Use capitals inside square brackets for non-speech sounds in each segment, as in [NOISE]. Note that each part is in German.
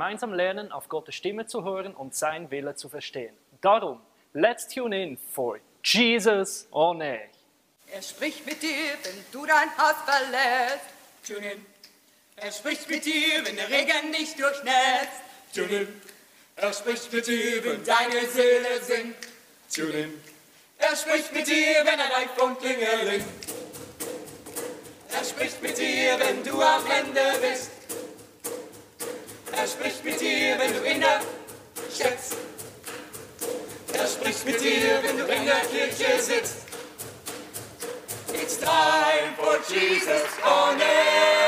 Gemeinsam lernen, auf Gottes Stimme zu hören und sein Wille zu verstehen. Darum, let's tune in for Jesus on Näch. Er spricht mit dir, wenn du dein Haus verlässt. Tune in. Er spricht mit dir, wenn der Regen dich durchnässt. Tune in. Er spricht mit dir, wenn deine Seele singt. Tune in. Er spricht mit dir, wenn ein iPhone klingelingt. Er spricht mit dir, wenn du am Ende bist. Er spricht mit dir, wenn du in der steckst. Er spricht mit dir, wenn du in der Kirche sitzt. It's time for Jesus on air.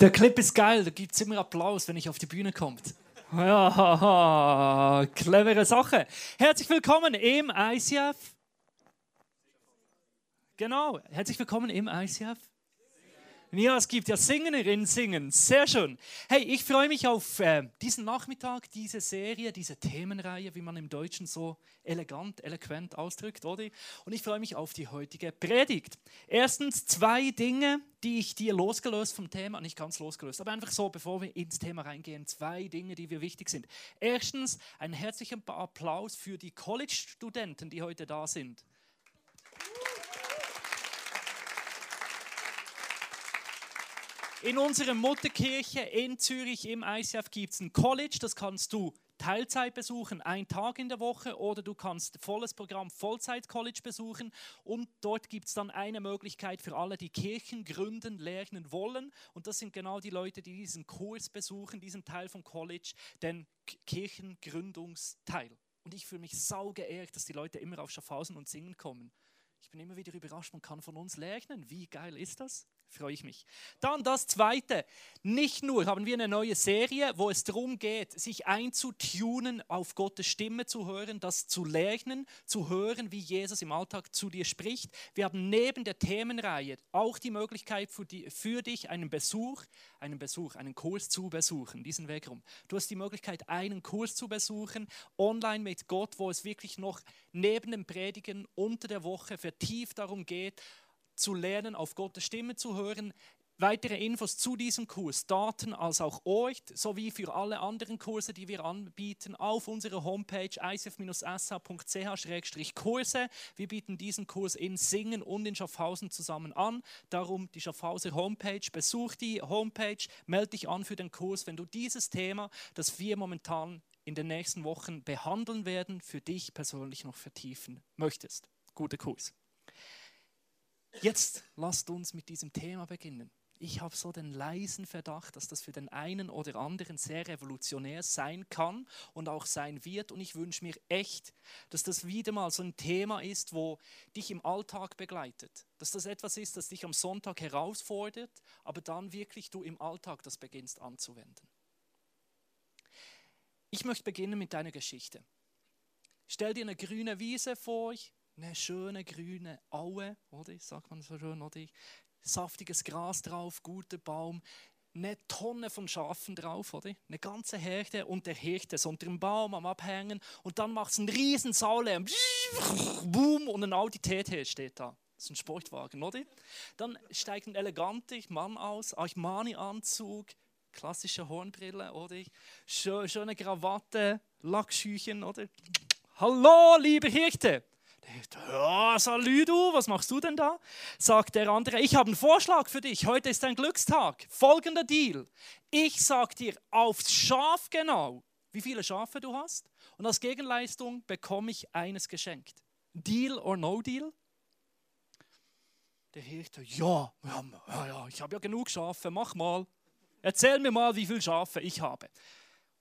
Der Clip ist geil, da gibt es immer Applaus, wenn ich auf die Bühne komme. Ja, [LAUGHS] clevere Sache. Herzlich willkommen im ICF. Genau, herzlich willkommen im ICF. Ja, es gibt ja Singerinnen singen. Sehr schön. Hey, ich freue mich auf äh, diesen Nachmittag, diese Serie, diese Themenreihe, wie man im Deutschen so elegant, eloquent ausdrückt, oder? Und ich freue mich auf die heutige Predigt. Erstens zwei Dinge, die ich dir losgelöst vom Thema, nicht ganz losgelöst, aber einfach so, bevor wir ins Thema reingehen, zwei Dinge, die mir wichtig sind. Erstens, einen herzlichen Applaus für die College-Studenten, die heute da sind. In unserer Mutterkirche in Zürich im ICF gibt es ein College, das kannst du Teilzeit besuchen, einen Tag in der Woche, oder du kannst volles Programm Vollzeit-College besuchen. Und dort gibt es dann eine Möglichkeit für alle, die Kirchen gründen, lernen wollen. Und das sind genau die Leute, die diesen Kurs besuchen, diesen Teil vom College, den Kirchengründungsteil. Und ich fühle mich sau geehrt, dass die Leute immer auf Schaffhausen und Singen kommen. Ich bin immer wieder überrascht, man kann von uns lernen. Wie geil ist das? Freue ich mich. Dann das Zweite. Nicht nur haben wir eine neue Serie, wo es darum geht, sich einzutunen, auf Gottes Stimme zu hören, das zu lernen, zu hören, wie Jesus im Alltag zu dir spricht. Wir haben neben der Themenreihe auch die Möglichkeit für, die, für dich einen Besuch, einen Besuch, einen Kurs zu besuchen, diesen Weg rum. Du hast die Möglichkeit, einen Kurs zu besuchen, online mit Gott, wo es wirklich noch neben dem Predigen unter der Woche vertieft darum geht, zu lernen, auf Gottes Stimme zu hören. Weitere Infos zu diesem Kurs, Daten als auch euch, sowie für alle anderen Kurse, die wir anbieten, auf unserer Homepage icf-sh.ch-kurse. Wir bieten diesen Kurs in Singen und in Schaffhausen zusammen an. Darum die Schaffhauser Homepage. Besuch die Homepage, melde dich an für den Kurs, wenn du dieses Thema, das wir momentan in den nächsten Wochen behandeln werden, für dich persönlich noch vertiefen möchtest. Guter Kurs. Jetzt lasst uns mit diesem Thema beginnen. Ich habe so den leisen Verdacht, dass das für den einen oder anderen sehr revolutionär sein kann und auch sein wird. Und ich wünsche mir echt, dass das wieder mal so ein Thema ist, wo dich im Alltag begleitet. Dass das etwas ist, das dich am Sonntag herausfordert, aber dann wirklich du im Alltag das beginnst anzuwenden. Ich möchte beginnen mit deiner Geschichte. Stell dir eine grüne Wiese vor, eine schöne grüne Aue, oder? Sagt man so schön, oder? Saftiges Gras drauf, guter Baum, eine Tonne von Schafen drauf, oder? Eine ganze Herde und der Hirte ist unter dem Baum am Abhängen und dann macht es einen riesen Saulärm. Boom und ein Audi TT steht da. Das ist ein Sportwagen, oder? Dann steigt ein eleganter Mann aus, Armani-Anzug, klassische Hornbrille, oder? Schöne Krawatte, Lackschüchen, oder? Hallo, liebe Hirte! Ja, salü du, was machst du denn da? Sagt der andere, ich habe einen Vorschlag für dich. Heute ist ein Glückstag. Folgender Deal. Ich sag dir aufs Schaf genau, wie viele Schafe du hast. Und als Gegenleistung bekomme ich eines geschenkt. Deal or no deal? Der Hirte, ja, ja, ja, ich habe ja genug Schafe, mach mal. Erzähl mir mal, wie viele Schafe ich habe.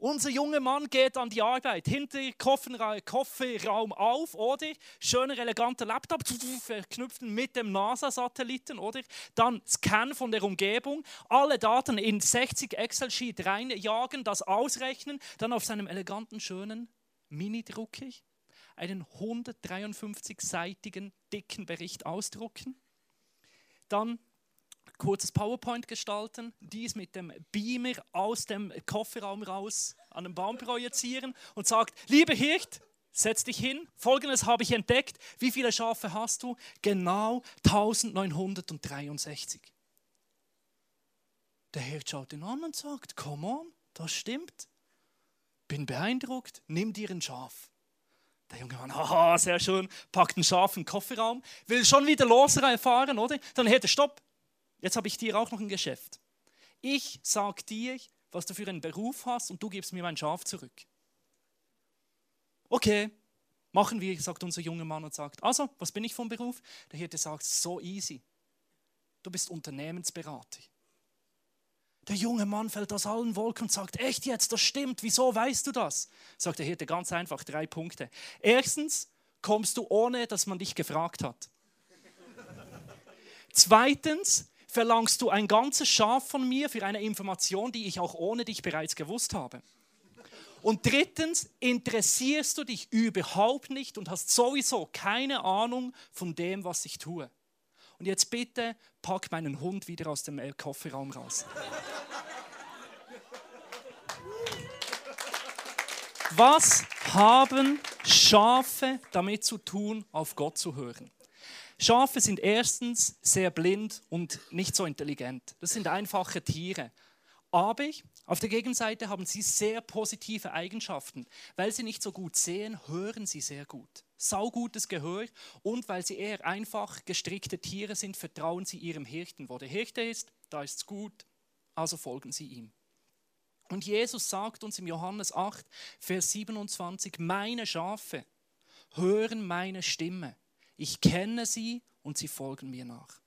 Unser junger Mann geht an die Arbeit, hinter Kofferraum auf, oder? Schöner, eleganter Laptop, verknüpft mit dem NASA-Satelliten, oder? Dann Scan von der Umgebung, alle Daten in 60 Excel-Sheet reinjagen, das ausrechnen, dann auf seinem eleganten, schönen Mini-Drucker einen 153-seitigen dicken Bericht ausdrucken. Dann kurzes PowerPoint gestalten, dies mit dem Beamer aus dem Kofferraum raus an den Baum projizieren und sagt, lieber Hirt, setz dich hin. Folgendes habe ich entdeckt. Wie viele Schafe hast du? Genau 1963. Der Herr schaut ihn an und sagt, come on, das stimmt. Bin beeindruckt, nimm dir ein Schaf. Der junge Mann, haha, sehr schön, packt ein Schaf in den Kofferraum, will schon wieder losfahren, oder? Dann hätte stopp. Jetzt habe ich dir auch noch ein Geschäft. Ich sag dir, was du für einen Beruf hast und du gibst mir mein Schaf zurück. Okay, machen wir, sagt unser junger Mann und sagt, also, was bin ich vom Beruf? Der Hirte sagt, so easy. Du bist Unternehmensberater. Der junge Mann fällt aus allen Wolken und sagt, echt jetzt, das stimmt, wieso weißt du das? Sagt der Hirte ganz einfach, drei Punkte. Erstens, kommst du ohne, dass man dich gefragt hat. Zweitens, verlangst du ein ganzes Schaf von mir für eine Information, die ich auch ohne dich bereits gewusst habe. Und drittens, interessierst du dich überhaupt nicht und hast sowieso keine Ahnung von dem, was ich tue. Und jetzt bitte pack meinen Hund wieder aus dem Kofferraum raus. Was haben Schafe damit zu tun, auf Gott zu hören? Schafe sind erstens sehr blind und nicht so intelligent. Das sind einfache Tiere. Aber auf der Gegenseite haben sie sehr positive Eigenschaften. Weil sie nicht so gut sehen, hören sie sehr gut. Saugutes Gehör und weil sie eher einfach gestrickte Tiere sind, vertrauen sie ihrem Hirten. Wo der Hirte ist, da ist es gut, also folgen sie ihm. Und Jesus sagt uns im Johannes 8, Vers 27, meine Schafe hören meine Stimme. Ich kenne sie und sie folgen mir nach.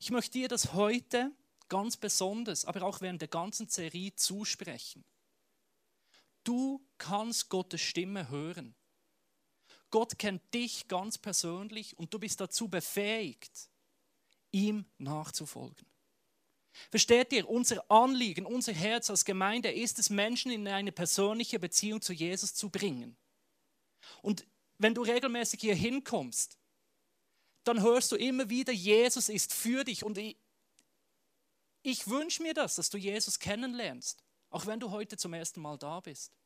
Ich möchte dir das heute ganz besonders, aber auch während der ganzen Serie zusprechen. Du kannst Gottes Stimme hören. Gott kennt dich ganz persönlich und du bist dazu befähigt, ihm nachzufolgen. Versteht ihr, unser Anliegen, unser Herz als Gemeinde ist es, Menschen in eine persönliche Beziehung zu Jesus zu bringen. Und wenn du regelmäßig hier hinkommst, dann hörst du immer wieder, Jesus ist für dich. Und ich, ich wünsche mir das, dass du Jesus kennenlernst, auch wenn du heute zum ersten Mal da bist.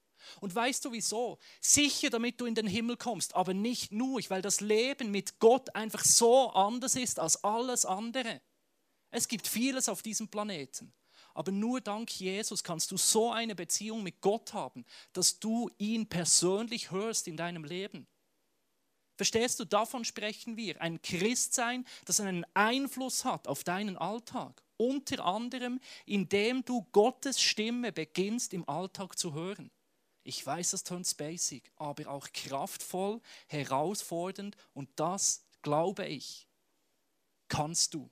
Und weißt du wieso? Sicher, damit du in den Himmel kommst, aber nicht nur, weil das Leben mit Gott einfach so anders ist als alles andere. Es gibt vieles auf diesem Planeten. Aber nur dank Jesus kannst du so eine Beziehung mit Gott haben, dass du ihn persönlich hörst in deinem Leben. Verstehst du, davon sprechen wir. Ein Christsein, das einen Einfluss hat auf deinen Alltag. Unter anderem, indem du Gottes Stimme beginnst im Alltag zu hören. Ich weiß, das tönt basic, aber auch kraftvoll, herausfordernd und das, glaube ich, kannst du.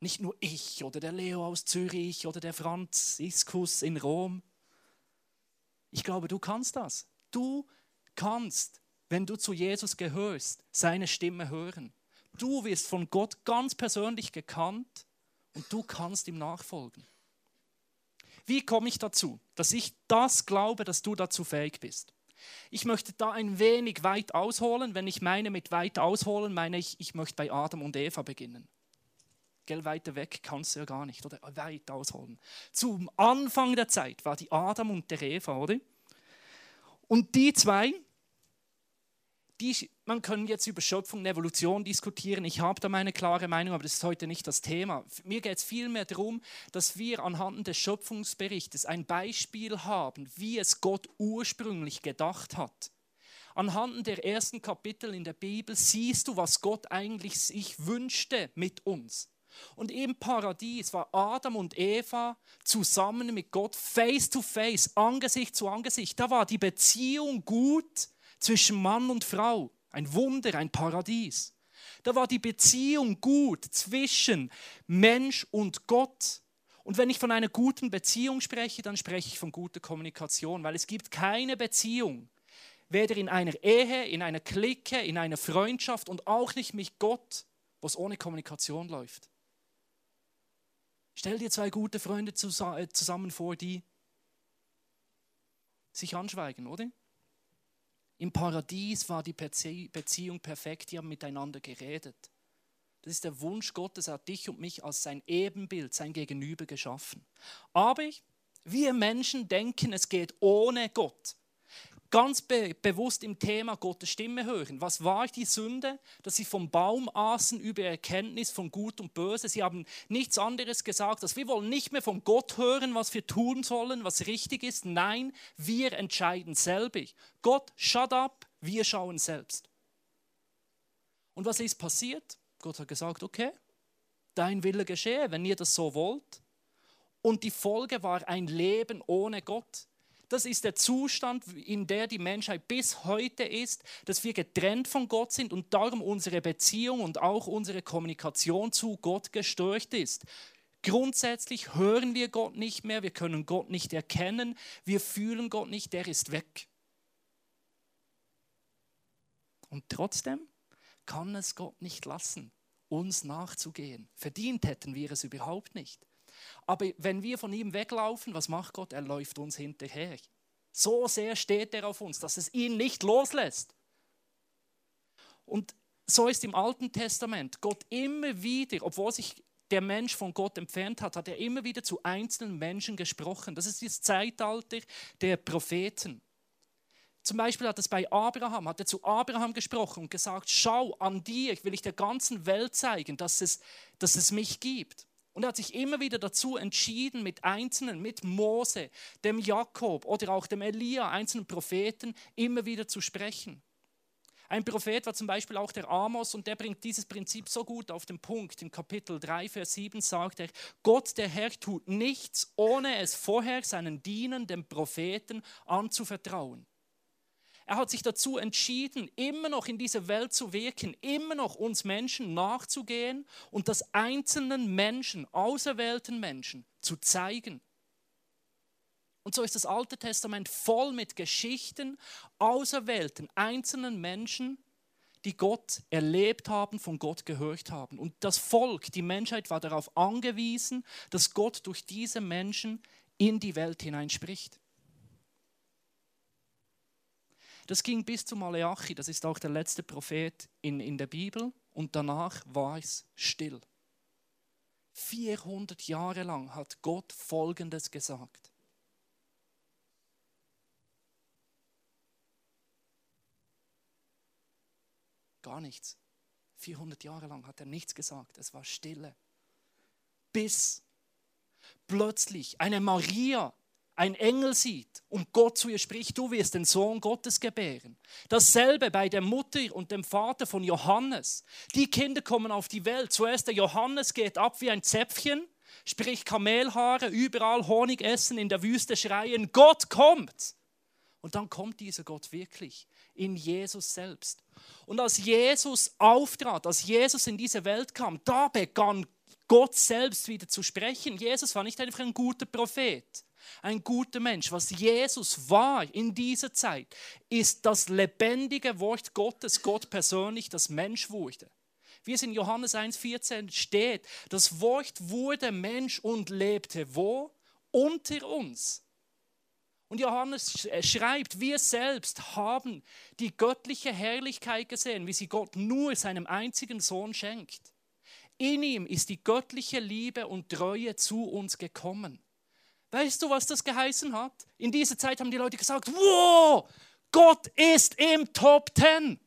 Nicht nur ich oder der Leo aus Zürich oder der Franz Iskus in Rom. Ich glaube, du kannst das. Du kannst, wenn du zu Jesus gehörst, seine Stimme hören. Du wirst von Gott ganz persönlich gekannt und du kannst ihm nachfolgen. Wie komme ich dazu, dass ich das glaube, dass du dazu fähig bist? Ich möchte da ein wenig weit ausholen. Wenn ich meine mit weit ausholen, meine ich, ich möchte bei Adam und Eva beginnen. Gell, weiter weg kannst du ja gar nicht, oder? Weit ausholen. Zum Anfang der Zeit war die Adam und der Eva, oder? Und die zwei, die, man kann jetzt über Schöpfung und Evolution diskutieren. Ich habe da meine klare Meinung, aber das ist heute nicht das Thema. Mir geht es vielmehr darum, dass wir anhand des Schöpfungsberichtes ein Beispiel haben, wie es Gott ursprünglich gedacht hat. Anhand der ersten Kapitel in der Bibel siehst du, was Gott eigentlich sich wünschte mit uns. Und im Paradies war Adam und Eva zusammen mit Gott face to face, Angesicht zu Angesicht. Da war die Beziehung gut zwischen Mann und Frau. Ein Wunder, ein Paradies. Da war die Beziehung gut zwischen Mensch und Gott. Und wenn ich von einer guten Beziehung spreche, dann spreche ich von guter Kommunikation, weil es gibt keine Beziehung, weder in einer Ehe, in einer Clique, in einer Freundschaft und auch nicht mit Gott, wo es ohne Kommunikation läuft. Stell dir zwei gute Freunde äh, zusammen vor, die sich anschweigen, oder? Im Paradies war die Beziehung perfekt, die haben miteinander geredet. Das ist der Wunsch Gottes, er hat dich und mich als sein Ebenbild, sein Gegenüber geschaffen. Aber wir Menschen denken, es geht ohne Gott. Ganz be bewusst im Thema Gottes Stimme hören. Was war die Sünde? Dass sie vom Baum aßen über Erkenntnis von Gut und Böse. Sie haben nichts anderes gesagt, dass wir wollen nicht mehr von Gott hören, was wir tun sollen, was richtig ist. Nein, wir entscheiden selbig. Gott, shut up, wir schauen selbst. Und was ist passiert? Gott hat gesagt, okay, dein Wille geschehe, wenn ihr das so wollt. Und die Folge war ein Leben ohne Gott. Das ist der Zustand, in der die Menschheit bis heute ist, dass wir getrennt von Gott sind und darum unsere Beziehung und auch unsere Kommunikation zu Gott gestört ist. Grundsätzlich hören wir Gott nicht mehr, wir können Gott nicht erkennen, wir fühlen Gott nicht, der ist weg. Und trotzdem kann es Gott nicht lassen, uns nachzugehen. Verdient hätten wir es überhaupt nicht. Aber wenn wir von ihm weglaufen, was macht Gott? Er läuft uns hinterher. So sehr steht er auf uns, dass es ihn nicht loslässt. Und so ist im Alten Testament Gott immer wieder, obwohl sich der Mensch von Gott entfernt hat, hat er immer wieder zu einzelnen Menschen gesprochen. Das ist das Zeitalter der Propheten. Zum Beispiel hat es bei Abraham, hat er zu Abraham gesprochen und gesagt, schau an dir, will ich der ganzen Welt zeigen, dass es, dass es mich gibt. Und er hat sich immer wieder dazu entschieden, mit Einzelnen, mit Mose, dem Jakob oder auch dem Elia, einzelnen Propheten, immer wieder zu sprechen. Ein Prophet war zum Beispiel auch der Amos und der bringt dieses Prinzip so gut auf den Punkt. In Kapitel 3, Vers 7 sagt er, Gott der Herr tut nichts, ohne es vorher seinen Dienern, den Propheten, anzuvertrauen. Er hat sich dazu entschieden, immer noch in dieser Welt zu wirken, immer noch uns Menschen nachzugehen und das einzelnen Menschen, auserwählten Menschen zu zeigen. Und so ist das Alte Testament voll mit Geschichten auserwählten einzelnen Menschen, die Gott erlebt haben, von Gott gehört haben. Und das Volk, die Menschheit war darauf angewiesen, dass Gott durch diese Menschen in die Welt hineinspricht. Das ging bis zu Maleachi, das ist auch der letzte Prophet in, in der Bibel, und danach war es still. 400 Jahre lang hat Gott Folgendes gesagt. Gar nichts. 400 Jahre lang hat er nichts gesagt. Es war Stille. Bis plötzlich eine Maria ein Engel sieht und Gott zu ihr spricht, du wirst den Sohn Gottes gebären. Dasselbe bei der Mutter und dem Vater von Johannes. Die Kinder kommen auf die Welt. Zuerst der Johannes geht ab wie ein Zäpfchen, sprich Kamelhaare, überall Honig essen, in der Wüste schreien, Gott kommt. Und dann kommt dieser Gott wirklich in Jesus selbst. Und als Jesus auftrat, als Jesus in diese Welt kam, da begann Gott selbst wieder zu sprechen. Jesus war nicht einfach ein guter Prophet ein guter Mensch. Was Jesus war in dieser Zeit, ist das lebendige Wort Gottes, Gott persönlich, das Mensch wurde. Wie es in Johannes 1,14 steht, das Wort wurde Mensch und lebte wo? Unter uns. Und Johannes schreibt, wir selbst haben die göttliche Herrlichkeit gesehen, wie sie Gott nur seinem einzigen Sohn schenkt. In ihm ist die göttliche Liebe und Treue zu uns gekommen. Weißt du, was das geheißen hat? In dieser Zeit haben die Leute gesagt, wow, Gott ist im Top Ten.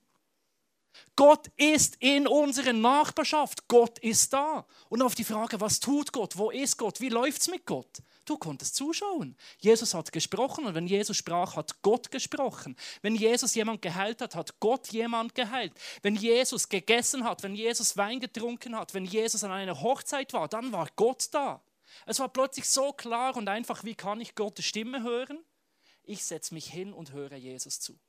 Gott ist in unserer Nachbarschaft. Gott ist da. Und auf die Frage, was tut Gott? Wo ist Gott? Wie läuft es mit Gott? Du konntest zuschauen. Jesus hat gesprochen und wenn Jesus sprach, hat Gott gesprochen. Wenn Jesus jemand geheilt hat, hat Gott jemand geheilt. Wenn Jesus gegessen hat, wenn Jesus Wein getrunken hat, wenn Jesus an einer Hochzeit war, dann war Gott da. Es war plötzlich so klar und einfach, wie kann ich Gottes Stimme hören? Ich setze mich hin und höre Jesus zu.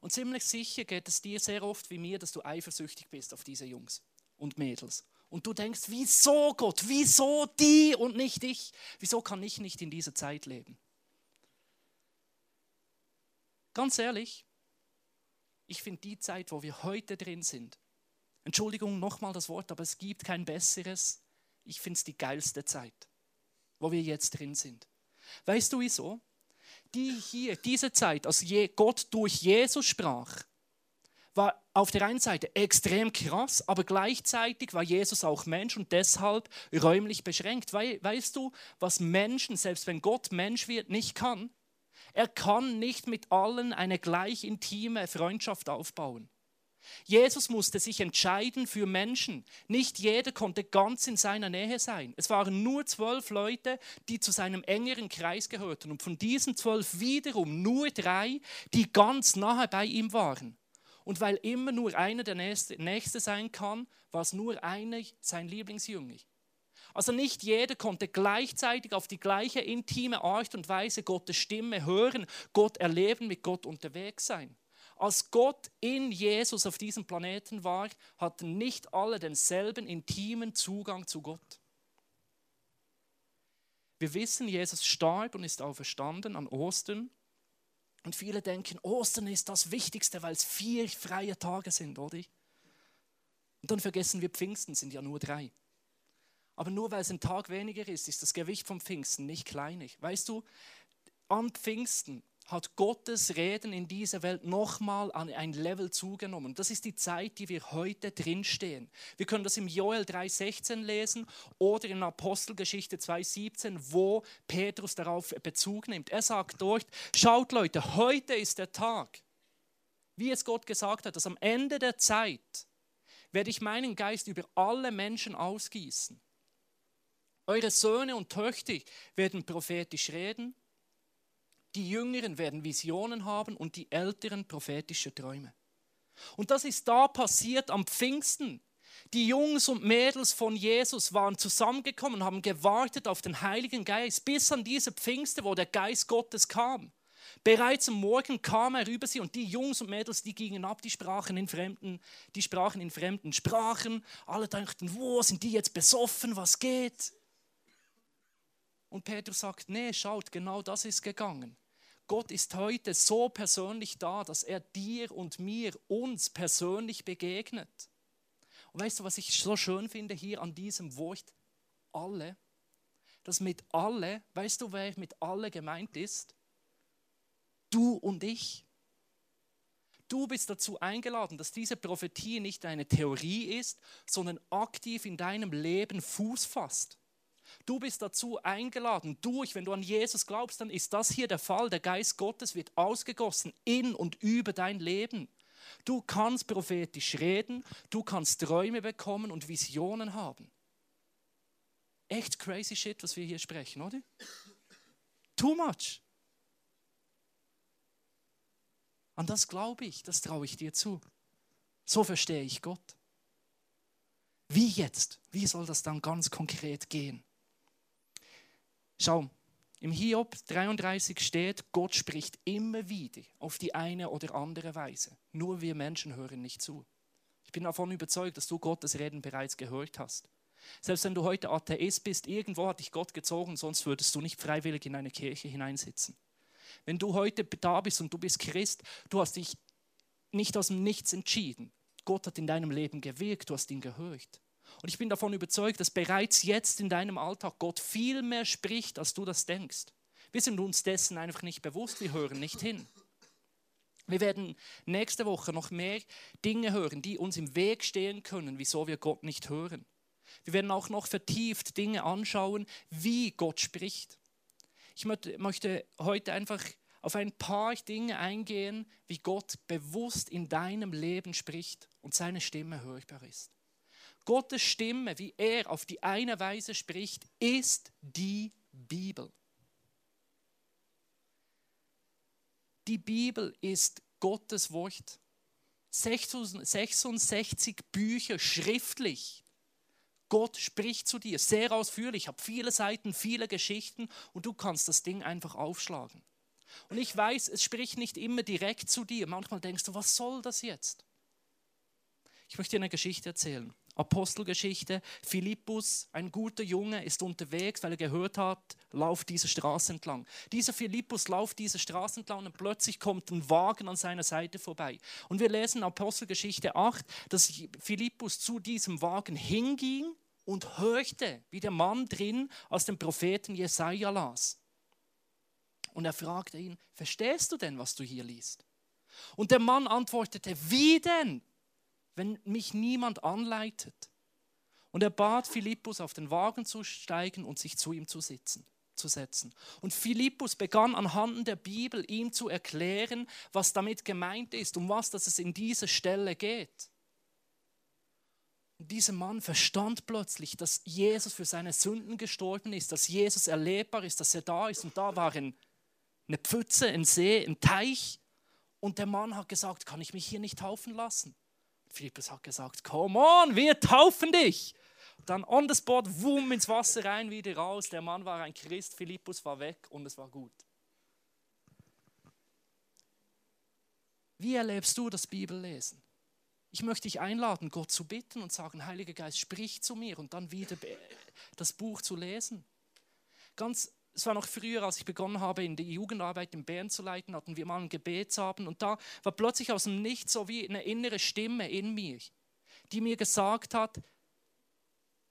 Und ziemlich sicher geht es dir sehr oft wie mir, dass du eifersüchtig bist auf diese Jungs und Mädels. Und du denkst, wieso Gott, wieso die und nicht ich? Wieso kann ich nicht in dieser Zeit leben? Ganz ehrlich, ich finde die Zeit, wo wir heute drin sind, Entschuldigung nochmal das Wort, aber es gibt kein besseres, ich finde es die geilste Zeit, wo wir jetzt drin sind. Weißt du wieso? Die hier, diese Zeit, als Gott durch Jesus sprach, war auf der einen Seite extrem krass, aber gleichzeitig war Jesus auch Mensch und deshalb räumlich beschränkt. weißt du, was Menschen, selbst wenn Gott Mensch wird, nicht kann? Er kann nicht mit allen eine gleich intime Freundschaft aufbauen. Jesus musste sich entscheiden für Menschen. Nicht jeder konnte ganz in seiner Nähe sein. Es waren nur zwölf Leute, die zu seinem engeren Kreis gehörten. Und von diesen zwölf wiederum nur drei, die ganz nahe bei ihm waren. Und weil immer nur einer der Nächste, sein kann, war es nur einer sein Lieblingsjünger. Also nicht jeder konnte gleichzeitig auf die gleiche intime Art und Weise Gottes Stimme hören, Gott erleben, mit Gott unterwegs sein. Als Gott in Jesus auf diesem Planeten war, hatten nicht alle denselben intimen Zugang zu Gott. Wir wissen, Jesus starb und ist auferstanden an Ostern. Und viele denken, Ostern ist das Wichtigste, weil es vier freie Tage sind, oder? Und dann vergessen wir, Pfingsten sind ja nur drei. Aber nur weil es ein Tag weniger ist, ist das Gewicht vom Pfingsten nicht kleinig. Weißt du, an Pfingsten hat Gottes Reden in dieser Welt nochmal an ein Level zugenommen. Das ist die Zeit, die wir heute drinstehen. Wir können das im Joel 3,16 lesen oder in Apostelgeschichte 2,17, wo Petrus darauf Bezug nimmt. Er sagt dort, schaut Leute, heute ist der Tag, wie es Gott gesagt hat, dass am Ende der Zeit werde ich meinen Geist über alle Menschen ausgießen. Eure Söhne und Töchter werden prophetisch reden, die Jüngeren werden Visionen haben und die Älteren prophetische Träume. Und das ist da passiert am Pfingsten. Die Jungs und Mädels von Jesus waren zusammengekommen, haben gewartet auf den Heiligen Geist, bis an diese Pfingste, wo der Geist Gottes kam. Bereits am Morgen kam er über sie und die Jungs und Mädels, die gingen ab, die sprachen in fremden, die sprachen in fremden Sprachen. Alle dachten, wo sind die jetzt besoffen, was geht? Und Petrus sagt, nee, schaut, genau das ist gegangen. Gott ist heute so persönlich da, dass er dir und mir, uns persönlich begegnet. Und weißt du, was ich so schön finde hier an diesem Wort? Alle. Das mit alle, weißt du, wer mit alle gemeint ist? Du und ich. Du bist dazu eingeladen, dass diese Prophetie nicht eine Theorie ist, sondern aktiv in deinem Leben Fuß fasst. Du bist dazu eingeladen. Durch, wenn du an Jesus glaubst, dann ist das hier der Fall. Der Geist Gottes wird ausgegossen in und über dein Leben. Du kannst prophetisch reden, du kannst Träume bekommen und Visionen haben. Echt crazy shit, was wir hier sprechen, oder? Too much. An das glaube ich, das traue ich dir zu. So verstehe ich Gott. Wie jetzt? Wie soll das dann ganz konkret gehen? Schau, im Hiob 33 steht, Gott spricht immer wieder auf die eine oder andere Weise. Nur wir Menschen hören nicht zu. Ich bin davon überzeugt, dass du Gottes Reden bereits gehört hast. Selbst wenn du heute Atheist bist, irgendwo hat dich Gott gezogen, sonst würdest du nicht freiwillig in eine Kirche hineinsitzen. Wenn du heute da bist und du bist Christ, du hast dich nicht aus dem Nichts entschieden. Gott hat in deinem Leben gewirkt, du hast ihn gehört. Und ich bin davon überzeugt, dass bereits jetzt in deinem Alltag Gott viel mehr spricht, als du das denkst. Wir sind uns dessen einfach nicht bewusst, wir hören nicht hin. Wir werden nächste Woche noch mehr Dinge hören, die uns im Weg stehen können, wieso wir Gott nicht hören. Wir werden auch noch vertieft Dinge anschauen, wie Gott spricht. Ich möchte heute einfach auf ein paar Dinge eingehen, wie Gott bewusst in deinem Leben spricht und seine Stimme hörbar ist. Gottes Stimme, wie er auf die eine Weise spricht, ist die Bibel. Die Bibel ist Gottes Wort. 66 Bücher schriftlich. Gott spricht zu dir sehr ausführlich, ich habe viele Seiten, viele Geschichten und du kannst das Ding einfach aufschlagen. Und ich weiß, es spricht nicht immer direkt zu dir. Manchmal denkst du, was soll das jetzt? Ich möchte dir eine Geschichte erzählen. Apostelgeschichte. Philippus, ein guter Junge, ist unterwegs, weil er gehört hat, lauf diese Straße entlang. Dieser Philippus lauft diese Straße entlang und plötzlich kommt ein Wagen an seiner Seite vorbei. Und wir lesen Apostelgeschichte 8, dass Philippus zu diesem Wagen hinging und hörte, wie der Mann drin aus dem Propheten Jesaja las. Und er fragte ihn: Verstehst du denn, was du hier liest? Und der Mann antwortete: Wie denn? Wenn mich niemand anleitet. Und er bat Philippus, auf den Wagen zu steigen und sich zu ihm zu sitzen. zu setzen. Und Philippus begann anhand der Bibel ihm zu erklären, was damit gemeint ist, um was dass es in dieser Stelle geht. Und dieser Mann verstand plötzlich, dass Jesus für seine Sünden gestorben ist, dass Jesus erlebbar ist, dass er da ist. Und da war ein, eine Pfütze, ein See, ein Teich. Und der Mann hat gesagt, kann ich mich hier nicht taufen lassen? Philippus hat gesagt, come on, wir taufen dich. Dann on the spot, wumm, ins Wasser rein, wieder raus. Der Mann war ein Christ, Philippus war weg und es war gut. Wie erlebst du das Bibellesen? Ich möchte dich einladen, Gott zu bitten und sagen, Heiliger Geist, sprich zu mir und dann wieder das Buch zu lesen. Ganz, es war noch früher, als ich begonnen habe, in die Jugendarbeit in Bern zu leiten, hatten wir mal einen Gebetsabend und da war plötzlich aus dem Nichts so wie eine innere Stimme in mir, die mir gesagt hat,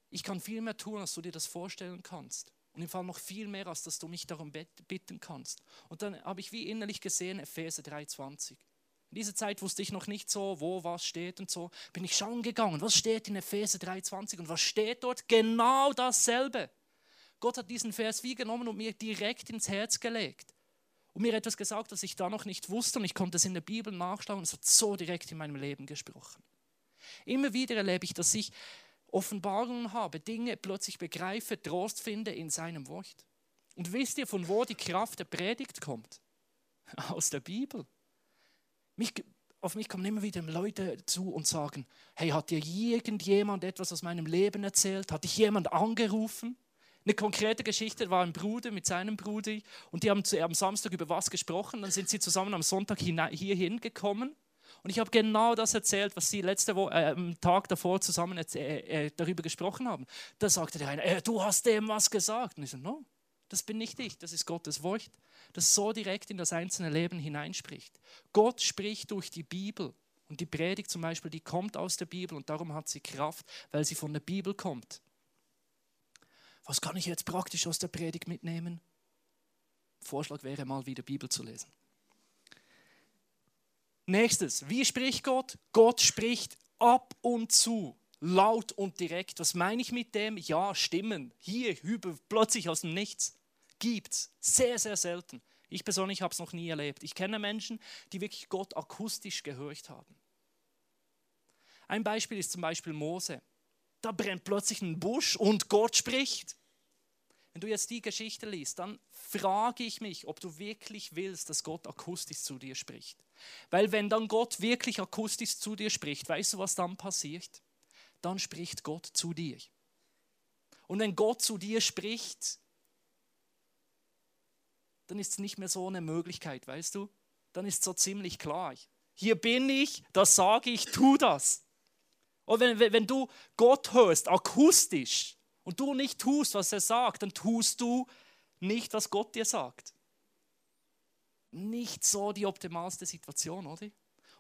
ich kann viel mehr tun, als du dir das vorstellen kannst. Und im Fall noch viel mehr, als dass du mich darum bitten kannst. Und dann habe ich wie innerlich gesehen, Epheser 3,20. In dieser Zeit wusste ich noch nicht so, wo was steht und so. Bin ich schauen gegangen, was steht in Epheser 3,20 und was steht dort? Genau dasselbe. Gott hat diesen Vers wie genommen und mir direkt ins Herz gelegt. Und mir etwas gesagt, das ich da noch nicht wusste und ich konnte es in der Bibel nachschauen und es hat so direkt in meinem Leben gesprochen. Immer wieder erlebe ich, dass ich Offenbarungen habe, Dinge plötzlich begreife, Trost finde in seinem Wort. Und wisst ihr, von wo die Kraft der Predigt kommt? [LAUGHS] Aus der Bibel. Mich, auf mich kommen immer wieder Leute zu und sagen, hey, hat dir irgendjemand etwas aus meinem Leben erzählt? Hat dich jemand angerufen? Eine konkrete Geschichte war ein Bruder mit seinem Bruder und die haben am Samstag über was gesprochen. Dann sind sie zusammen am Sonntag hierhin gekommen und ich habe genau das erzählt, was sie letzte Woche, äh, am Tag davor zusammen äh, äh, darüber gesprochen haben. Da sagte der eine, äh, du hast dem was gesagt. Und ich so, no, das bin nicht ich, das ist Gottes Wort, das so direkt in das einzelne Leben hineinspricht. Gott spricht durch die Bibel. Und die Predigt zum Beispiel, die kommt aus der Bibel und darum hat sie Kraft, weil sie von der Bibel kommt. Was kann ich jetzt praktisch aus der Predigt mitnehmen? Vorschlag wäre mal wieder Bibel zu lesen. Nächstes, wie spricht Gott? Gott spricht ab und zu, laut und direkt. Was meine ich mit dem? Ja, Stimmen. Hier, über, plötzlich aus dem Nichts. Gibt's. Sehr, sehr selten. Ich persönlich habe es noch nie erlebt. Ich kenne Menschen, die wirklich Gott akustisch gehört haben. Ein Beispiel ist zum Beispiel Mose. Da brennt plötzlich ein Busch und Gott spricht. Wenn du jetzt die Geschichte liest, dann frage ich mich, ob du wirklich willst, dass Gott akustisch zu dir spricht. Weil wenn dann Gott wirklich akustisch zu dir spricht, weißt du, was dann passiert? Dann spricht Gott zu dir. Und wenn Gott zu dir spricht, dann ist es nicht mehr so eine Möglichkeit, weißt du? Dann ist es so ziemlich klar. Hier bin ich, das sage ich, tu das. Und wenn, wenn du Gott hörst, akustisch, und du nicht tust, was er sagt, dann tust du nicht, was Gott dir sagt. Nicht so die optimalste Situation, oder?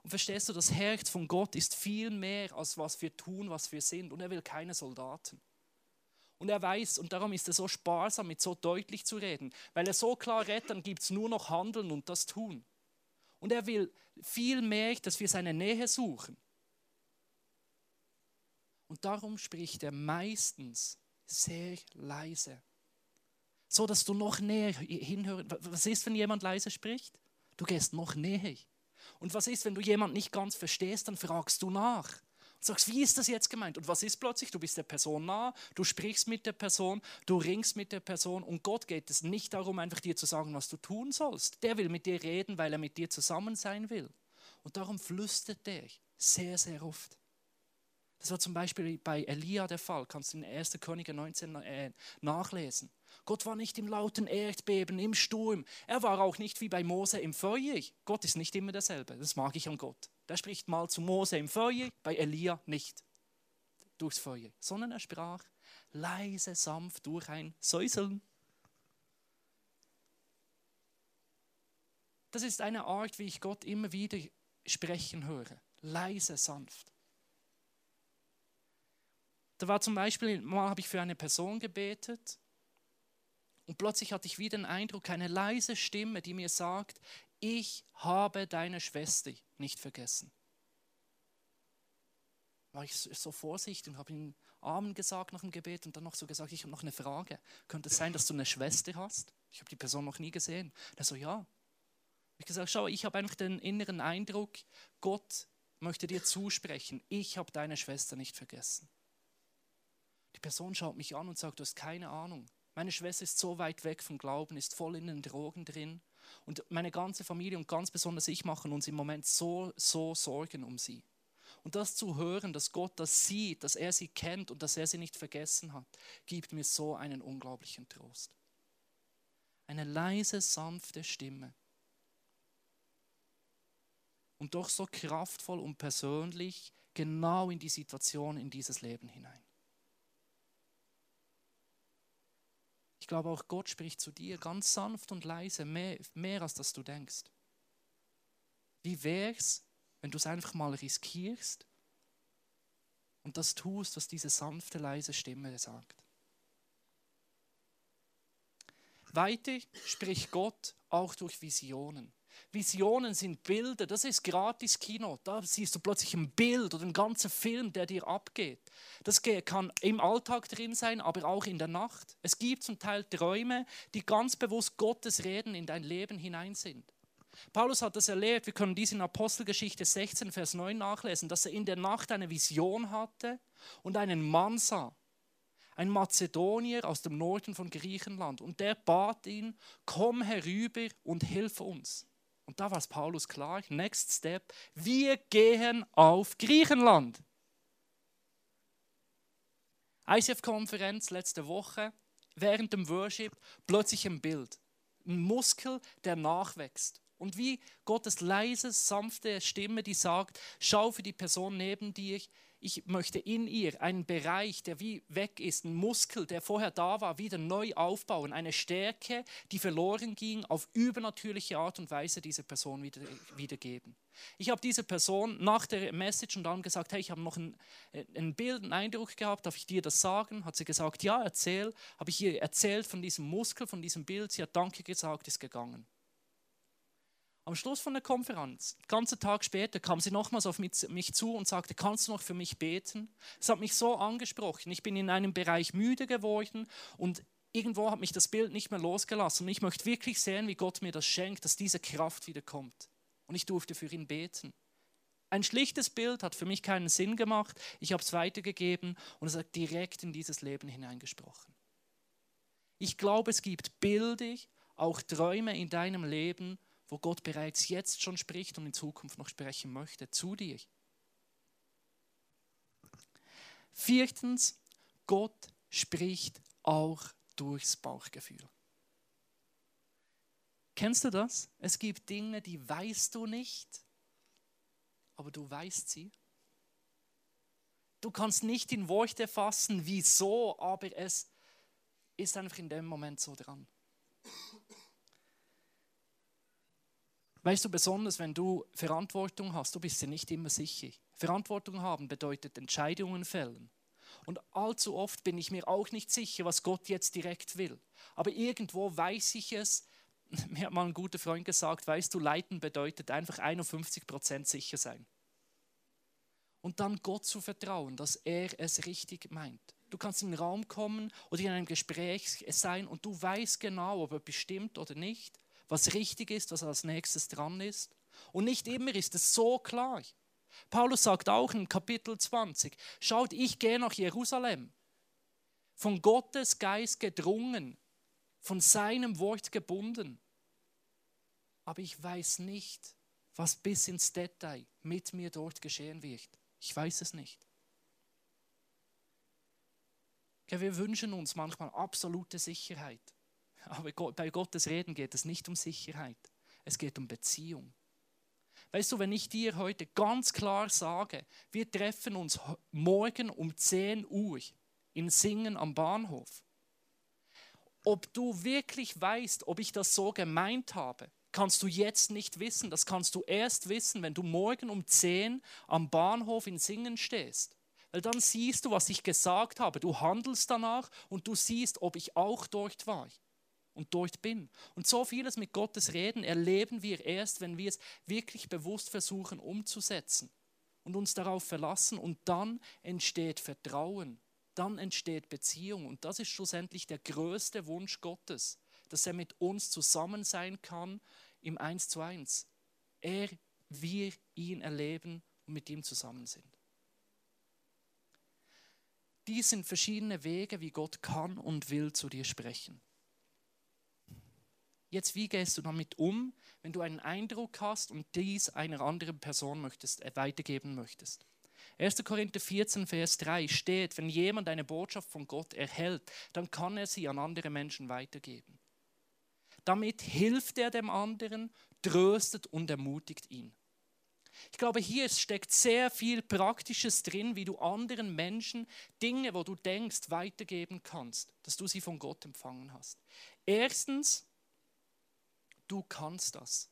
Und verstehst du, das Herz von Gott ist viel mehr, als was wir tun, was wir sind. Und er will keine Soldaten. Und er weiß, und darum ist er so sparsam, mit so deutlich zu reden. Weil er so klar redet, dann gibt es nur noch Handeln und das Tun. Und er will viel mehr, dass wir seine Nähe suchen. Und darum spricht er meistens sehr leise. So dass du noch näher hinhören. Was ist, wenn jemand leise spricht? Du gehst noch näher. Und was ist, wenn du jemand nicht ganz verstehst, dann fragst du nach. Und sagst, wie ist das jetzt gemeint? Und was ist plötzlich? Du bist der Person nah, du sprichst mit der Person, du ringst mit der Person und Gott geht es nicht darum, einfach dir zu sagen, was du tun sollst. Der will mit dir reden, weil er mit dir zusammen sein will. Und darum flüstert er sehr, sehr oft. Das war zum Beispiel bei Elia der Fall, kannst du in 1. Könige 19 äh, nachlesen. Gott war nicht im lauten Erdbeben, im Sturm. Er war auch nicht wie bei Mose im Feuer. Gott ist nicht immer derselbe. Das mag ich an Gott. Der spricht mal zu Mose im Feuer, bei Elia nicht durchs Feuer, sondern er sprach leise, sanft durch ein Säuseln. Das ist eine Art, wie ich Gott immer wieder sprechen höre. Leise, sanft. Da war zum Beispiel, mal habe ich für eine Person gebetet und plötzlich hatte ich wieder den Eindruck, eine leise Stimme, die mir sagt, ich habe deine Schwester nicht vergessen. war ich so vorsichtig und habe ihm Amen gesagt nach dem Gebet und dann noch so gesagt, ich habe noch eine Frage. Könnte es sein, dass du eine Schwester hast? Ich habe die Person noch nie gesehen. Er so, ja. Ich gesagt, schau, ich habe einfach den inneren Eindruck, Gott möchte dir zusprechen, ich habe deine Schwester nicht vergessen. Die Person schaut mich an und sagt, du hast keine Ahnung. Meine Schwester ist so weit weg vom Glauben, ist voll in den Drogen drin. Und meine ganze Familie und ganz besonders ich machen uns im Moment so, so Sorgen um sie. Und das zu hören, dass Gott das sieht, dass er sie kennt und dass er sie nicht vergessen hat, gibt mir so einen unglaublichen Trost. Eine leise, sanfte Stimme. Und doch so kraftvoll und persönlich genau in die Situation, in dieses Leben hinein. Ich glaube, auch Gott spricht zu dir ganz sanft und leise, mehr, mehr als dass du denkst. Wie wäre es, wenn du es einfach mal riskierst und das tust, was diese sanfte, leise Stimme sagt? Weiter spricht Gott auch durch Visionen. Visionen sind Bilder, das ist gratis Kino. Da siehst du plötzlich ein Bild oder einen ganzen Film, der dir abgeht. Das kann im Alltag drin sein, aber auch in der Nacht. Es gibt zum Teil Träume, die ganz bewusst Gottes Reden in dein Leben hinein sind. Paulus hat das erlebt, wir können dies in Apostelgeschichte 16, Vers 9 nachlesen, dass er in der Nacht eine Vision hatte und einen Mann sah, ein Mazedonier aus dem Norden von Griechenland. Und der bat ihn, komm herüber und hilf uns. Und da war es Paulus klar, next step, wir gehen auf Griechenland. ICF-Konferenz letzte Woche, während dem Worship, plötzlich ein Bild. Ein Muskel, der nachwächst. Und wie Gottes leise, sanfte Stimme, die sagt, schau für die Person neben dir, ich möchte in ihr einen Bereich, der wie weg ist, einen Muskel, der vorher da war, wieder neu aufbauen. Eine Stärke, die verloren ging, auf übernatürliche Art und Weise dieser Person wieder, wiedergeben. Ich habe diese Person nach der Message und dann gesagt, hey, ich habe noch ein, ein Bild, einen Eindruck gehabt, darf ich dir das sagen? Hat sie gesagt, ja, erzähl. Habe ich ihr erzählt von diesem Muskel, von diesem Bild. Sie hat Danke gesagt, ist gegangen. Am Schluss von der Konferenz, ganze Tag später, kam sie nochmals auf mich zu und sagte, kannst du noch für mich beten? Es hat mich so angesprochen. Ich bin in einem Bereich müde geworden und irgendwo hat mich das Bild nicht mehr losgelassen. Und ich möchte wirklich sehen, wie Gott mir das schenkt, dass diese Kraft wieder kommt. Und ich durfte für ihn beten. Ein schlichtes Bild hat für mich keinen Sinn gemacht. Ich habe es weitergegeben und es hat direkt in dieses Leben hineingesprochen. Ich glaube, es gibt Bilder, auch Träume in deinem Leben, wo Gott bereits jetzt schon spricht und in Zukunft noch sprechen möchte, zu dir. Viertens, Gott spricht auch durchs Bauchgefühl. Kennst du das? Es gibt Dinge, die weißt du nicht, aber du weißt sie. Du kannst nicht in Worte fassen, wieso, aber es ist einfach in dem Moment so dran. Weißt du, besonders wenn du Verantwortung hast, du bist dir nicht immer sicher. Verantwortung haben bedeutet Entscheidungen fällen. Und allzu oft bin ich mir auch nicht sicher, was Gott jetzt direkt will. Aber irgendwo weiß ich es. [LAUGHS] Mir hat mal ein guter Freund gesagt, weißt du, leiten bedeutet einfach 51% sicher sein. Und dann Gott zu vertrauen, dass er es richtig meint. Du kannst in den Raum kommen oder in einem Gespräch sein und du weißt genau, ob er bestimmt oder nicht was richtig ist, was als nächstes dran ist. Und nicht immer ist es so klar. Paulus sagt auch in Kapitel 20, schaut, ich gehe nach Jerusalem, von Gottes Geist gedrungen, von seinem Wort gebunden. Aber ich weiß nicht, was bis ins Detail mit mir dort geschehen wird. Ich weiß es nicht. Wir wünschen uns manchmal absolute Sicherheit. Aber bei Gottes Reden geht es nicht um Sicherheit, es geht um Beziehung. Weißt du, wenn ich dir heute ganz klar sage, wir treffen uns morgen um 10 Uhr in Singen am Bahnhof, ob du wirklich weißt, ob ich das so gemeint habe, kannst du jetzt nicht wissen. Das kannst du erst wissen, wenn du morgen um 10 am Bahnhof in Singen stehst. Weil dann siehst du, was ich gesagt habe. Du handelst danach und du siehst, ob ich auch dort war und dort bin. Und so vieles mit Gottes Reden erleben wir erst, wenn wir es wirklich bewusst versuchen umzusetzen. und uns darauf verlassen und dann entsteht Vertrauen, dann entsteht Beziehung und das ist schlussendlich der größte Wunsch Gottes, dass er mit uns zusammen sein kann im Eins zu eins. Er, wir ihn erleben und mit ihm zusammen sind. Dies sind verschiedene Wege, wie Gott kann und will zu dir sprechen. Jetzt, wie gehst du damit um, wenn du einen Eindruck hast und dies einer anderen Person möchtest, äh, weitergeben möchtest? 1. Korinther 14, Vers 3 steht, wenn jemand eine Botschaft von Gott erhält, dann kann er sie an andere Menschen weitergeben. Damit hilft er dem anderen, tröstet und ermutigt ihn. Ich glaube, hier steckt sehr viel Praktisches drin, wie du anderen Menschen Dinge, wo du denkst, weitergeben kannst, dass du sie von Gott empfangen hast. Erstens, du kannst das.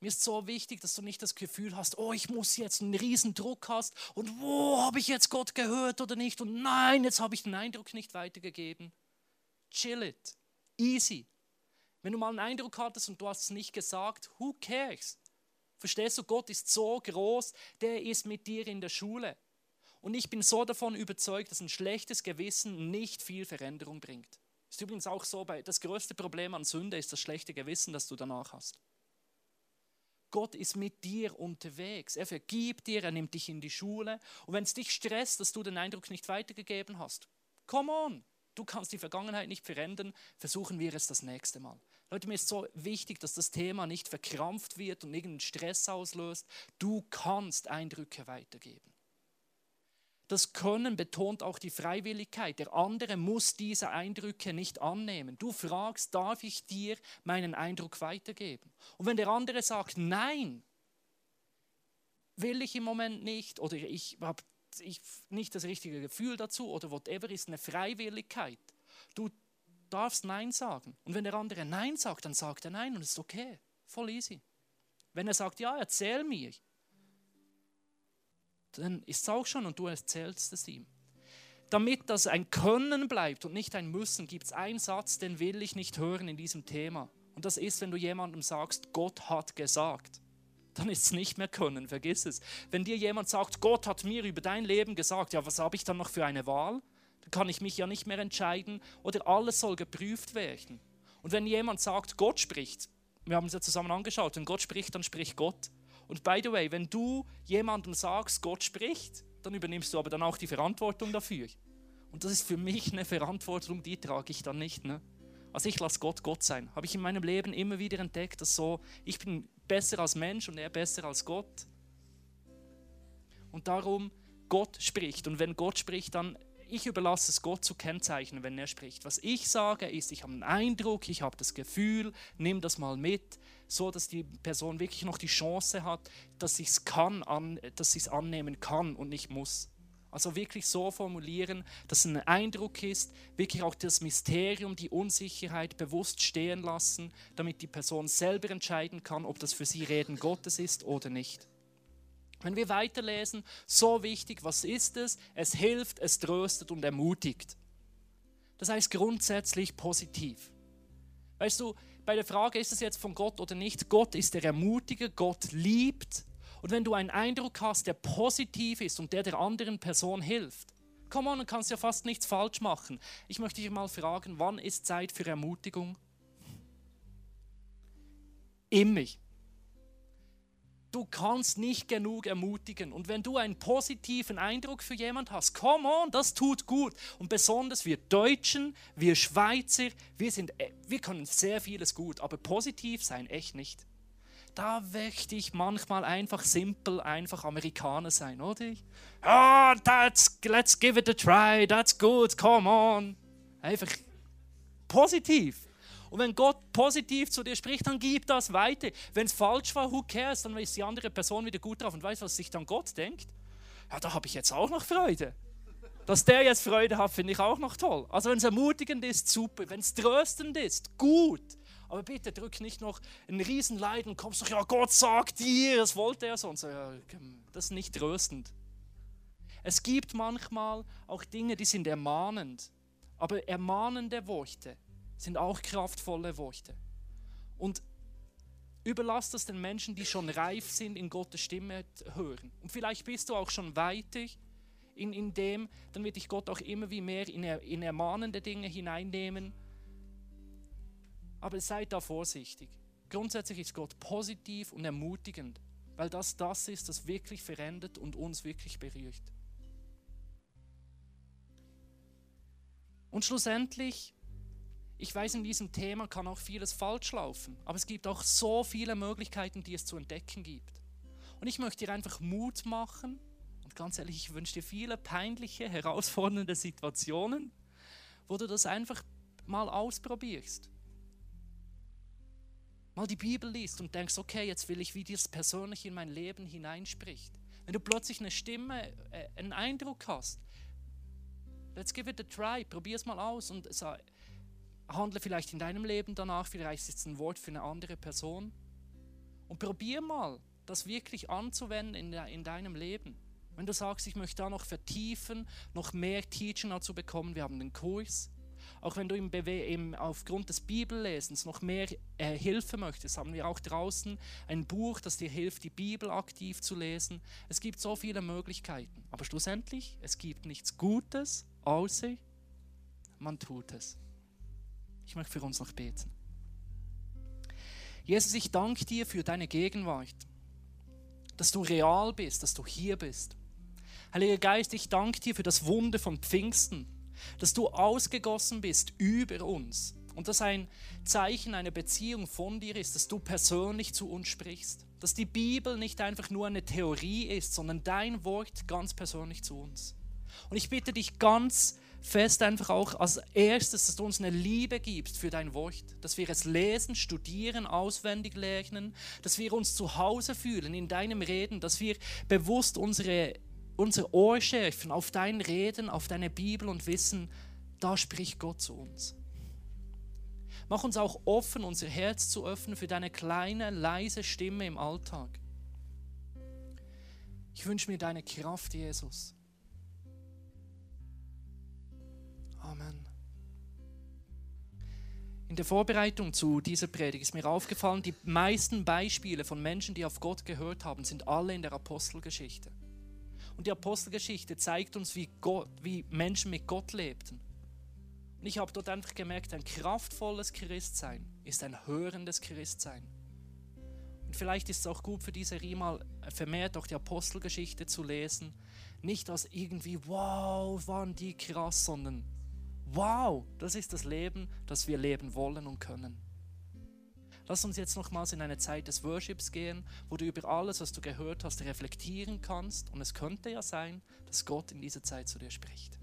Mir ist so wichtig, dass du nicht das Gefühl hast, oh, ich muss jetzt einen riesen Druck hast und wo habe ich jetzt Gott gehört oder nicht und nein, jetzt habe ich den Eindruck nicht weitergegeben. Chill it. Easy. Wenn du mal einen Eindruck hattest und du hast es nicht gesagt, who cares? Verstehst du, Gott ist so groß, der ist mit dir in der Schule. Und ich bin so davon überzeugt, dass ein schlechtes Gewissen nicht viel Veränderung bringt. Ist übrigens auch so, das größte Problem an Sünde ist das schlechte Gewissen, das du danach hast. Gott ist mit dir unterwegs. Er vergibt dir, er nimmt dich in die Schule. Und wenn es dich stresst, dass du den Eindruck nicht weitergegeben hast, come on, du kannst die Vergangenheit nicht verändern, versuchen wir es das nächste Mal. Leute, mir ist so wichtig, dass das Thema nicht verkrampft wird und irgendeinen Stress auslöst. Du kannst Eindrücke weitergeben. Das Können betont auch die Freiwilligkeit. Der andere muss diese Eindrücke nicht annehmen. Du fragst, darf ich dir meinen Eindruck weitergeben? Und wenn der andere sagt, nein, will ich im Moment nicht oder ich habe nicht das richtige Gefühl dazu oder whatever, ist eine Freiwilligkeit. Du darfst Nein sagen. Und wenn der andere Nein sagt, dann sagt er Nein und es ist okay. Voll easy. Wenn er sagt, ja, erzähl mir, dann ist es auch schon und du erzählst es ihm. Damit das ein Können bleibt und nicht ein Müssen, gibt es einen Satz, den will ich nicht hören in diesem Thema. Und das ist, wenn du jemandem sagst, Gott hat gesagt. Dann ist es nicht mehr Können, vergiss es. Wenn dir jemand sagt, Gott hat mir über dein Leben gesagt, ja, was habe ich dann noch für eine Wahl? dann kann ich mich ja nicht mehr entscheiden oder alles soll geprüft werden. Und wenn jemand sagt, Gott spricht, wir haben es ja zusammen angeschaut, wenn Gott spricht, dann spricht Gott. Und by the way, wenn du jemandem sagst, Gott spricht, dann übernimmst du aber dann auch die Verantwortung dafür. Und das ist für mich eine Verantwortung, die trage ich dann nicht. Ne? Also ich lasse Gott Gott sein. Habe ich in meinem Leben immer wieder entdeckt, dass so, ich bin besser als Mensch und er besser als Gott. Und darum, Gott spricht. Und wenn Gott spricht, dann ich überlasse es Gott zu kennzeichnen, wenn er spricht. Was ich sage, ist, ich habe einen Eindruck, ich habe das Gefühl, nimm das mal mit, so dass die Person wirklich noch die Chance hat, dass sie es kann, an, dass sie es annehmen kann und nicht muss. Also wirklich so formulieren, dass es ein Eindruck ist, wirklich auch das Mysterium, die Unsicherheit bewusst stehen lassen, damit die Person selber entscheiden kann, ob das für sie Reden Gottes ist oder nicht. Wenn wir weiterlesen, so wichtig, was ist es? Es hilft, es tröstet und ermutigt. Das heißt grundsätzlich positiv. Weißt du, bei der Frage, ist es jetzt von Gott oder nicht, Gott ist der Ermutiger, Gott liebt. Und wenn du einen Eindruck hast, der positiv ist und der der anderen Person hilft, komm on, du kannst ja fast nichts falsch machen. Ich möchte dich mal fragen, wann ist Zeit für Ermutigung? Immer. Du kannst nicht genug ermutigen. Und wenn du einen positiven Eindruck für jemand hast, come on, das tut gut. Und besonders wir Deutschen, wir Schweizer, wir, sind, äh, wir können sehr vieles gut, aber positiv sein echt nicht. Da möchte ich manchmal einfach simpel, einfach Amerikaner sein, oder? Ah, oh, that's, let's give it a try, that's good, come on. Einfach positiv. Und wenn Gott positiv zu dir spricht, dann gib das weiter. Wenn es falsch war, who cares? Dann ist die andere Person wieder gut drauf und weiß, was sich dann Gott denkt. Ja, da habe ich jetzt auch noch Freude. Dass der jetzt Freude hat, finde ich auch noch toll. Also wenn es ermutigend ist, super. Wenn es tröstend ist, gut. Aber bitte drück nicht noch ein Riesenleid und kommst doch, ja, Gott sagt dir, das wollte er so. Und so ja, das ist nicht tröstend. Es gibt manchmal auch Dinge, die sind ermahnend. Aber ermahnende Worte sind auch kraftvolle Worte. Und Überlass das den Menschen, die schon reif sind, in Gottes Stimme hören. Und vielleicht bist du auch schon weiter in, in dem, dann wird dich Gott auch immer wie mehr in, in ermahnende Dinge hineinnehmen. Aber seid da vorsichtig. Grundsätzlich ist Gott positiv und ermutigend, weil das das ist, das wirklich verändert und uns wirklich berührt. Und schlussendlich, ich weiß, in diesem Thema kann auch vieles falsch laufen, aber es gibt auch so viele Möglichkeiten, die es zu entdecken gibt. Und ich möchte dir einfach Mut machen und ganz ehrlich, ich wünsche dir viele peinliche, herausfordernde Situationen, wo du das einfach mal ausprobierst mal die Bibel liest und denkst, okay, jetzt will ich, wie das persönlich in mein Leben hineinspricht. Wenn du plötzlich eine Stimme, äh, einen Eindruck hast, let's give it a try, probier es mal aus und handle vielleicht in deinem Leben danach, vielleicht ist es ein Wort für eine andere Person. Und probier mal, das wirklich anzuwenden in, in deinem Leben. Wenn du sagst, ich möchte da noch vertiefen, noch mehr Teaching dazu bekommen, wir haben den Kurs. Auch wenn du im im, aufgrund des Bibellesens noch mehr äh, Hilfe möchtest, haben wir auch draußen ein Buch, das dir hilft, die Bibel aktiv zu lesen. Es gibt so viele Möglichkeiten. Aber schlussendlich, es gibt nichts Gutes, außer man tut es. Ich möchte für uns noch beten. Jesus, ich danke dir für deine Gegenwart, dass du real bist, dass du hier bist. Heiliger Geist, ich danke dir für das Wunder von Pfingsten, dass du ausgegossen bist über uns und dass ein Zeichen einer Beziehung von dir ist, dass du persönlich zu uns sprichst, dass die Bibel nicht einfach nur eine Theorie ist, sondern dein Wort ganz persönlich zu uns. Und ich bitte dich ganz fest einfach auch als erstes, dass du uns eine Liebe gibst für dein Wort, dass wir es lesen, studieren, auswendig lernen, dass wir uns zu Hause fühlen in deinem Reden, dass wir bewusst unsere unser Ohr schärfen auf dein Reden, auf deine Bibel und wissen, da spricht Gott zu uns. Mach uns auch offen, unser Herz zu öffnen für deine kleine, leise Stimme im Alltag. Ich wünsche mir deine Kraft, Jesus. Amen. In der Vorbereitung zu dieser Predigt ist mir aufgefallen, die meisten Beispiele von Menschen, die auf Gott gehört haben, sind alle in der Apostelgeschichte. Und die Apostelgeschichte zeigt uns, wie, Gott, wie Menschen mit Gott lebten. Und ich habe dort einfach gemerkt, ein kraftvolles Christsein ist ein hörendes Christsein. Und vielleicht ist es auch gut für diese Serie vermehrt auch die Apostelgeschichte zu lesen. Nicht als irgendwie, wow, waren die krass, sondern wow, das ist das Leben, das wir leben wollen und können. Lass uns jetzt nochmals in eine Zeit des Worships gehen, wo du über alles, was du gehört hast, reflektieren kannst. Und es könnte ja sein, dass Gott in dieser Zeit zu dir spricht.